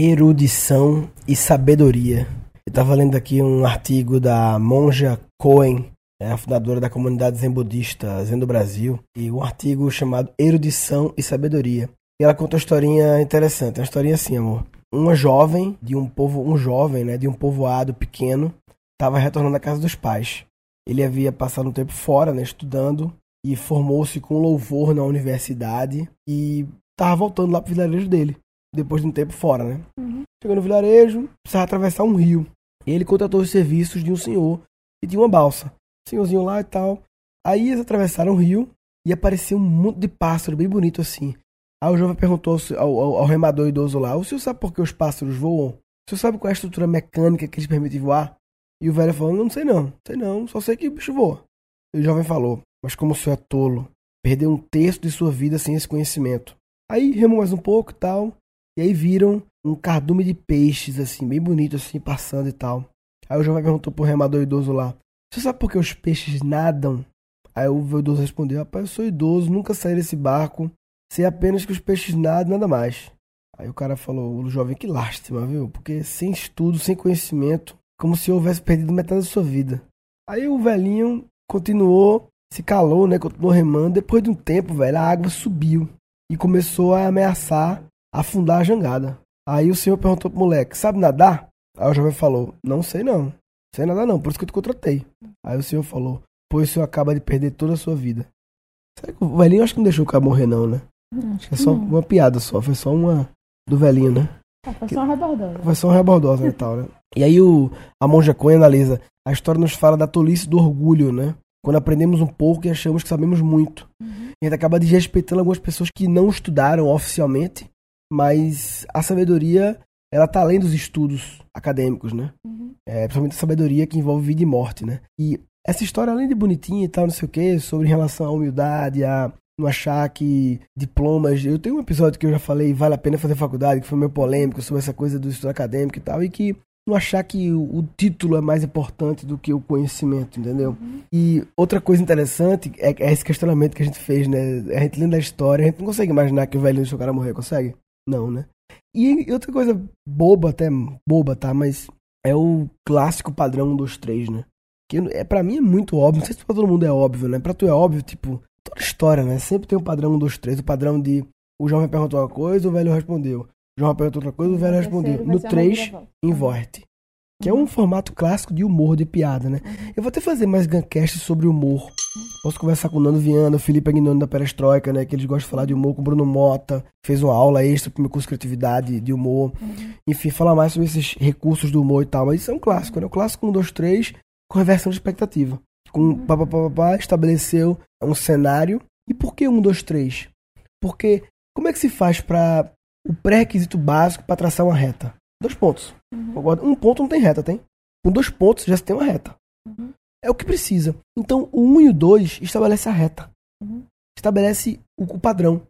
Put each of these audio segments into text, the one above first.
erudição e sabedoria. Eu estava lendo aqui um artigo da monja Cohen, é a fundadora da comunidade zen budista Zen do Brasil, e um artigo chamado Erudição e Sabedoria. E ela conta uma historinha interessante, uma historinha assim, amor. Uma jovem de um povo, um jovem, né, de um povoado pequeno, estava retornando à casa dos pais. Ele havia passado um tempo fora, né, estudando, e formou-se com louvor na universidade e estava voltando lá pro vilarejo dele, depois de um tempo fora, né? Uhum. Chegou no vilarejo, precisava atravessar um rio. Ele contratou os serviços de um senhor que tinha uma balsa. Senhorzinho lá e tal. Aí eles atravessaram o rio e apareceu um monte de pássaro bem bonito assim. Aí o jovem perguntou ao, ao, ao remador idoso lá: O senhor sabe por que os pássaros voam? O senhor sabe qual é a estrutura mecânica que lhes permite voar? E o velho falou: Não sei não, sei não, só sei que o bicho voa. E o jovem falou: Mas como o senhor é tolo, perdeu um terço de sua vida sem esse conhecimento. Aí remou mais um pouco e tal. E aí viram um cardume de peixes, assim, bem bonito, assim, passando e tal. Aí o jovem perguntou pro remador idoso lá: Você sabe por que os peixes nadam? Aí o idoso respondeu: Rapaz, eu sou idoso, nunca saí desse barco. Sei apenas que os peixes nadam, nada mais. Aí o cara falou: O jovem, que lástima, viu? Porque sem estudo, sem conhecimento, como se houvesse perdido metade da sua vida. Aí o velhinho continuou, se calou, né? Continuou remando. Depois de um tempo, velho, a água subiu e começou a ameaçar afundar a jangada. Aí o senhor perguntou pro moleque, sabe nadar? Aí o jovem falou, não sei não. Sei nadar não, por isso que eu te contratei. Aí o senhor falou, pois o senhor acaba de perder toda a sua vida. Será que o velhinho acho que não deixou o cara morrer não, né? Acho É só não. uma piada só, foi só uma do velhinho, né? Ah, foi só uma rebordosa. Foi só um rebordosa e tal, né? E aí o, a monja Cohen analisa, a história nos fala da tolice do orgulho, né? Quando aprendemos um pouco e achamos que sabemos muito. Uhum. E a gente acaba desrespeitando algumas pessoas que não estudaram oficialmente, mas a sabedoria, ela tá além dos estudos acadêmicos, né? Uhum. É, principalmente a sabedoria que envolve vida e morte, né? E essa história, além de bonitinha e tal, não sei o que, sobre relação à humildade, a não achar que diplomas. Eu tenho um episódio que eu já falei, vale a pena fazer faculdade, que foi meio polêmico sobre essa coisa do estudo acadêmico e tal, e que não achar que o, título é mais importante do que o conhecimento, entendeu? E outra coisa interessante é, é esse questionamento que a gente fez, né? A gente lendo a história, a gente não consegue imaginar que o velhinho deixou o cara morrer, consegue? Não, né? E outra coisa boba, até boba, tá? Mas é o clássico padrão 1, 2, 3, né? Que é, pra mim é muito óbvio, não sei se pra todo mundo é óbvio, né? Pra tu é óbvio, tipo, toda história, né? Sempre tem o padrão 1, 2, 3, o padrão de o jovem perguntou uma coisa, o velho respondeu. O jovem perguntou outra coisa, o velho respondeu. No ser uma 3, reviravolta. inverte. Que é um formato clássico de humor, de piada, né? Eu vou até fazer mais Guncast sobre humor. Posso conversar com o Nando Viana, o Felipe Aguinoni da Perestroika, né? Que eles gostam de falar de humor com o Bruno Mota. Fez uma aula extra pro meu curso de criatividade de humor. Enfim, falar mais sobre esses recursos do humor e tal. Mas isso é um clássico, né? O clássico 1, 2, 3, com reversão de expectativa. Com pá, pá, pá, pá, pá, estabeleceu um cenário. E por que 1, 2, 3? Porque como é que se faz para o pré-requisito básico para traçar uma reta? Dois pontos. Concorda? Um ponto não tem reta, tem? Com dois pontos já se tem uma reta. Uhum. É o que precisa. Então, o 1 e o 2 estabelece a reta. Uhum. Estabelece o, o padrão.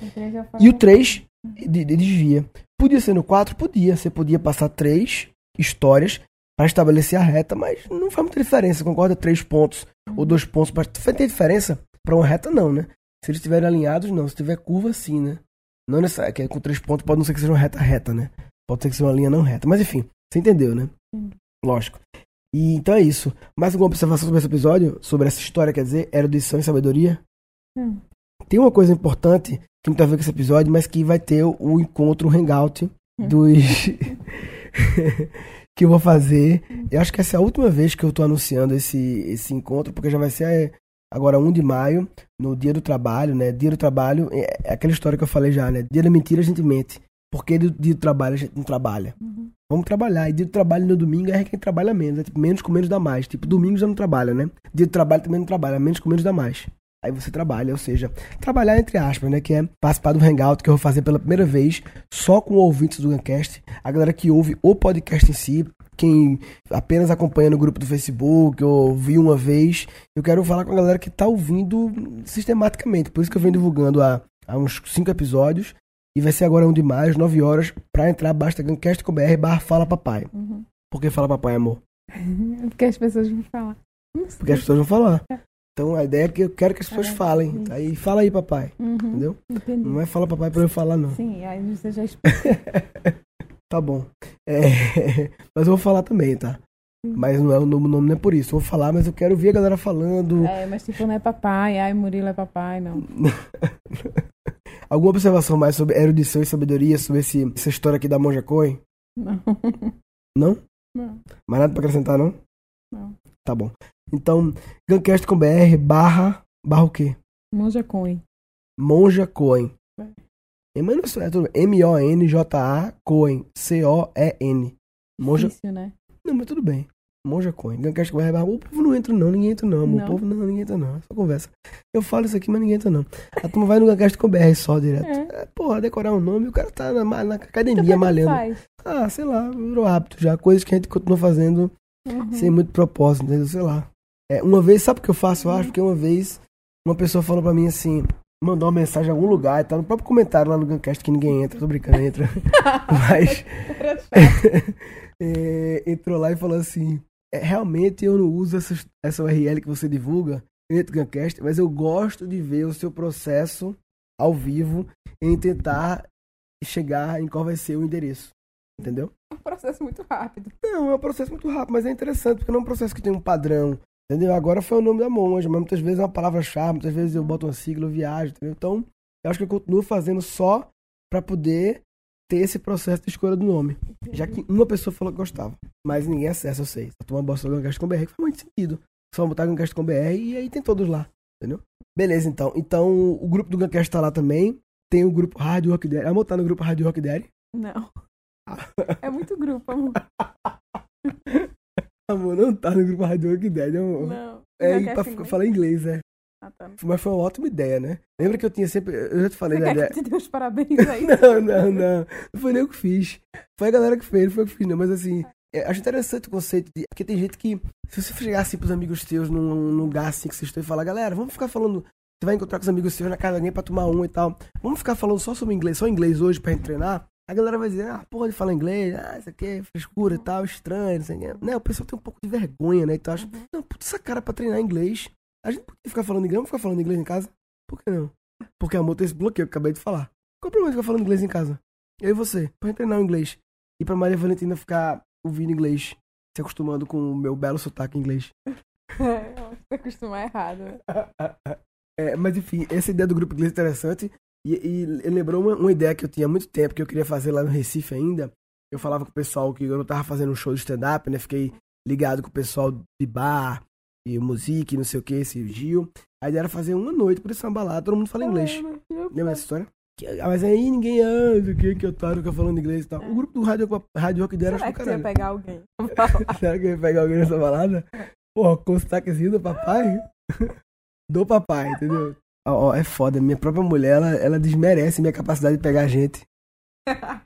O foi E o uma- 3 de, de- desvia. Podia ser no 4? Podia. Você podia passar três histórias para estabelecer a reta, mas não faz muita diferença. Concorda? Três pontos ou dois pontos. Pra... Vai ter diferença? Para uma reta, não, né? Se eles estiverem alinhados, não. Se tiver curva, sim, né? Não necessariamente. que é Com três pontos pode não ser que seja uma reta reta, né? Pode ser que seja uma linha não reta. Mas enfim, você entendeu, né? Entendi. Lógico. E então é isso. Mais alguma observação sobre esse episódio? Sobre essa história, quer dizer, erudição e sabedoria? Hum. Tem uma coisa importante que não tem a ver com esse episódio, mas que vai ter o, o encontro, o hangout Hum. dos. que eu vou fazer. Eu acho que essa é a última vez que eu tô anunciando esse, esse encontro, porque já vai ser é, agora 1 de maio, no dia do trabalho, né? Dia do trabalho, é, é aquela história que eu falei já, né? Dia da mentira a gente mente. Porque dia do trabalho a gente não trabalha. Uhum. Vamos trabalhar. E dia do trabalho no domingo é quem trabalha menos. É tipo, menos com menos dá mais. Tipo, domingo já não trabalha, né? Dia do trabalho também não trabalha. Menos com menos dá mais. Aí você trabalha, ou seja, trabalhar entre aspas, né? Que é participar do Hangout que eu vou fazer pela primeira vez, só com ouvintes do Guncast. A galera que ouve o podcast em si, quem apenas acompanha no grupo do Facebook ou viu uma vez. Eu quero falar com a galera que tá ouvindo sistematicamente. Por isso que eu venho divulgando há, há uns cinco episódios. E vai ser agora um de maio, às 9 horas. Pra entrar, basta guncast.com.br barra fala papai. Uhum. Por que fala papai, amor? Porque as pessoas vão falar. Porque as pessoas vão falar. Então a ideia é que eu quero que as pessoas É, falem. Aí fala aí, papai. Uhum. Entendeu? Entendi. Não é fala papai pra eu falar, não. Sim, aí você já explica. Tá bom. É, mas eu vou falar também, tá? Mas não é, o nome, o nome não é por isso. Eu vou falar, mas eu quero ver a galera falando. É, mas tipo, não é papai, ai, Murilo é papai, não. Alguma observação mais sobre erudição e sabedoria sobre esse, essa história aqui da Monja Coen? Não. Não? Não. Mais nada pra acrescentar, não? Não. Tá bom. Então, Guncast com BR barra. Barra o quê? Monja Coin. Monja Coen. É. É, mas não sei, é tudo. M-O-N-J-A Coen. C-O-E-N. Monja. Difícil, né? Não, mas tudo bem. Monja Coin. BR barra. O povo não entra, não. Ninguém entra, não. Não. O povo não, ninguém entra, não. É só conversa. Eu falo isso aqui, mas ninguém entra, não. A turma vai no Guncast com BR só direto. É. É, porra, decorar um nome, o cara tá na, na Então, academia por que malhando. Ah, sei lá, virou hábito já. Coisas que a gente continua fazendo Uhum. sem muito propósito, entendeu? Sei lá. É, uma vez, sabe o que eu faço? Eu acho porque uma vez uma pessoa falou pra mim assim, mandou uma mensagem em algum lugar e tal, no próprio comentário lá no Guncast que ninguém entra, tô brincando, entra. Mas é, entrou lá e falou assim: "É, realmente eu não uso essa, essa URL que você divulga Guncast, mas eu gosto de ver o seu processo ao vivo em tentar chegar em qual vai ser o endereço. Entendeu? É um processo muito rápido. Não, é um processo muito rápido, mas é interessante, porque não é um processo que tem um padrão. Entendeu? Agora foi o nome da monja, mas muitas vezes é uma palavra-chave, muitas vezes eu boto uma sigla, eu viajo, entendeu? Então, eu acho que eu continuo fazendo só pra poder ter esse processo de escolha do nome. Já que uma pessoa falou que gostava, mas ninguém acessa, eu sei. A turma bosta do Guncast com BR, que faz muito sentido. Só botar Guncast com BR e aí tem todos lá, entendeu? Beleza, então. Então, o grupo do Guncast tá lá também. Tem o grupo Rádio Rock Daddy. Amor, tá no grupo Rádio Rock Daddy? Não. É muito grupo, amor. Amor, não tá no grupo Rádio Rock Daddy, amor. Não. É, pra falar inglês, é. Ah, tá. Mas foi uma ótima ideia, né? Lembra que eu tinha sempre. Eu já te falei Você da quer ideia. que te dê os parabéns aí? Não, não, não. Não foi nem eu que fiz. Foi a galera que fez, não foi eu que fiz, não. Mas assim, é, acho interessante o conceito de. Porque tem gente que. Se você chegar assim pros amigos teus num, num lugar assim que vocês estão e falar, galera, vamos ficar falando. Você vai encontrar com os amigos seus na casa de alguém pra tomar um e tal. Vamos ficar falando só sobre inglês, só inglês hoje pra gente treinar. A galera vai dizer, ah, porra, ele fala inglês, ah, isso aqui é frescura e tal, estranho, não sei o quê. Né? O pessoal tem um pouco de vergonha, né? Então acho, não, puta, essa cara pra treinar inglês. A gente pode ficar falando inglês, vamos ficar falando inglês em casa? Por que não? Porque amor tem esse bloqueio que eu acabei de falar. Qual o problema de ficar falando inglês em casa? Eu e você, pra gente treinar o inglês. E pra Maria Valentina ficar ouvindo inglês, se acostumando com o meu belo sotaque em inglês. É, você acostumar errado. É, mas enfim, essa ideia do grupo inglês é interessante. E, e lembrou uma, uma ideia que eu tinha há muito tempo, que eu queria fazer lá no Recife ainda. Eu falava com o pessoal que eu não tava fazendo um show de stand-up, né? Fiquei ligado com o pessoal de bar, e música, e não sei o que, esse Gil. A ideia era fazer uma noite, por isso uma balada, todo mundo fala inglês. Lembra essa história? Que- ah, mas aí ninguém anda, que, que otário fica falando inglês e tal. O grupo do Rádio, Rádio Rock dera acho Será do que você ia caralho. pegar alguém? Será que eu ia pegar alguém nessa balada? Porra, com o sotaquezinho do papai? do papai, entendeu? Ó, ó, é foda, minha própria mulher, ela, ela desmerece minha capacidade de pegar gente.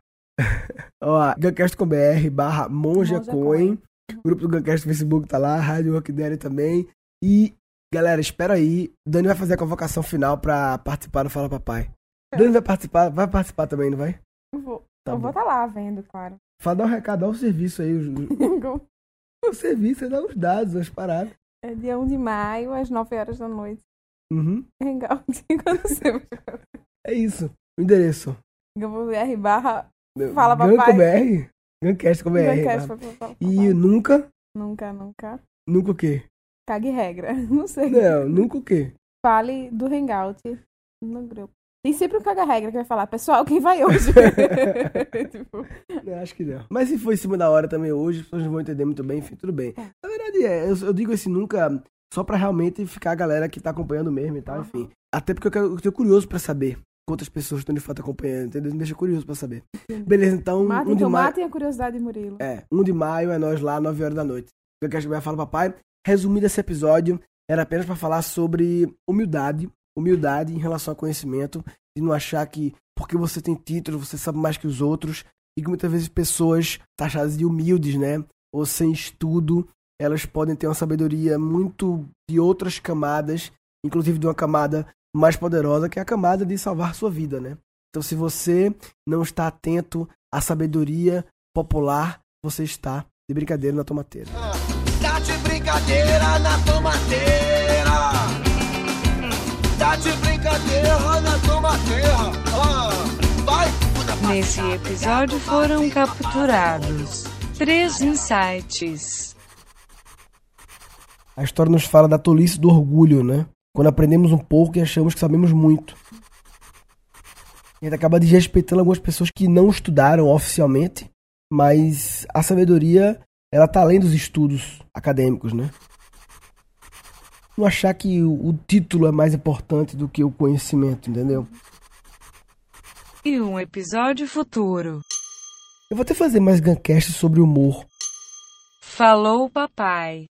Ó, Guncast com BR, barra Monja Coin. O grupo do Guncast no Facebook tá lá, Rádio Rock Daddy também. E, galera, espera aí. Dani vai fazer a convocação final pra participar do Fala Papai. Dani vai participar, vai participar também, não vai? Eu vou Tá eu bom. vou estar lá vendo, claro. Fala, dá um recado, dá um serviço aí. os- O serviço é dar os dados, as paradas. É dia 1 de maio, às 9 horas da noite. Uhum. É isso. O endereço. BR barra Fala, papai. BR? Gancast com BR. Guncast, fala, fala, E nunca? Nunca, nunca. Nunca o quê? Cague regra. Não sei. Não, nunca o quê? Fale do Hangout no grupo. Tem sempre um caga-regra que vai falar, pessoal, quem vai hoje? tipo, Não, acho que não. Mas se for em cima da hora também hoje, as pessoas não vão entender muito bem, enfim, tudo bem. É. Na verdade, é, eu, eu digo esse nunca só pra realmente ficar a galera que tá acompanhando mesmo e tal, enfim. Até porque eu, quero, eu tô curioso pra saber quantas pessoas estão de fato acompanhando, entendeu? Me deixa curioso pra saber. Beleza, então, matem, um de então maio. matem a curiosidade de Murilo. É, 1 de maio é nós lá, 9 horas da noite. Eu quero que fala papai. Resumindo esse episódio, era apenas pra falar sobre humildade, humildade em relação ao conhecimento, de não achar que porque você tem título, você sabe mais que os outros, e que muitas vezes pessoas taxadas de humildes, né, ou sem estudo, elas podem ter uma sabedoria muito de outras camadas, inclusive de uma camada mais poderosa, que é a camada de salvar sua vida, né? Então, se você não está atento à sabedoria popular, você está de brincadeira na tomateira. Tá de brincadeira na tomateira. Tá de brincadeira na tomateira. Vai, Nesse episódio foram capturados três insights. A história nos fala da tolice do orgulho, né? Quando aprendemos um pouco e achamos que sabemos muito. A gente acaba desrespeitando algumas pessoas que não estudaram oficialmente, mas a sabedoria, ela tá além dos estudos acadêmicos, né? Não achar que o, título é mais importante do que o conhecimento, entendeu? E um episódio futuro. Eu vou até fazer mais Guncast sobre humor. Falou, papai.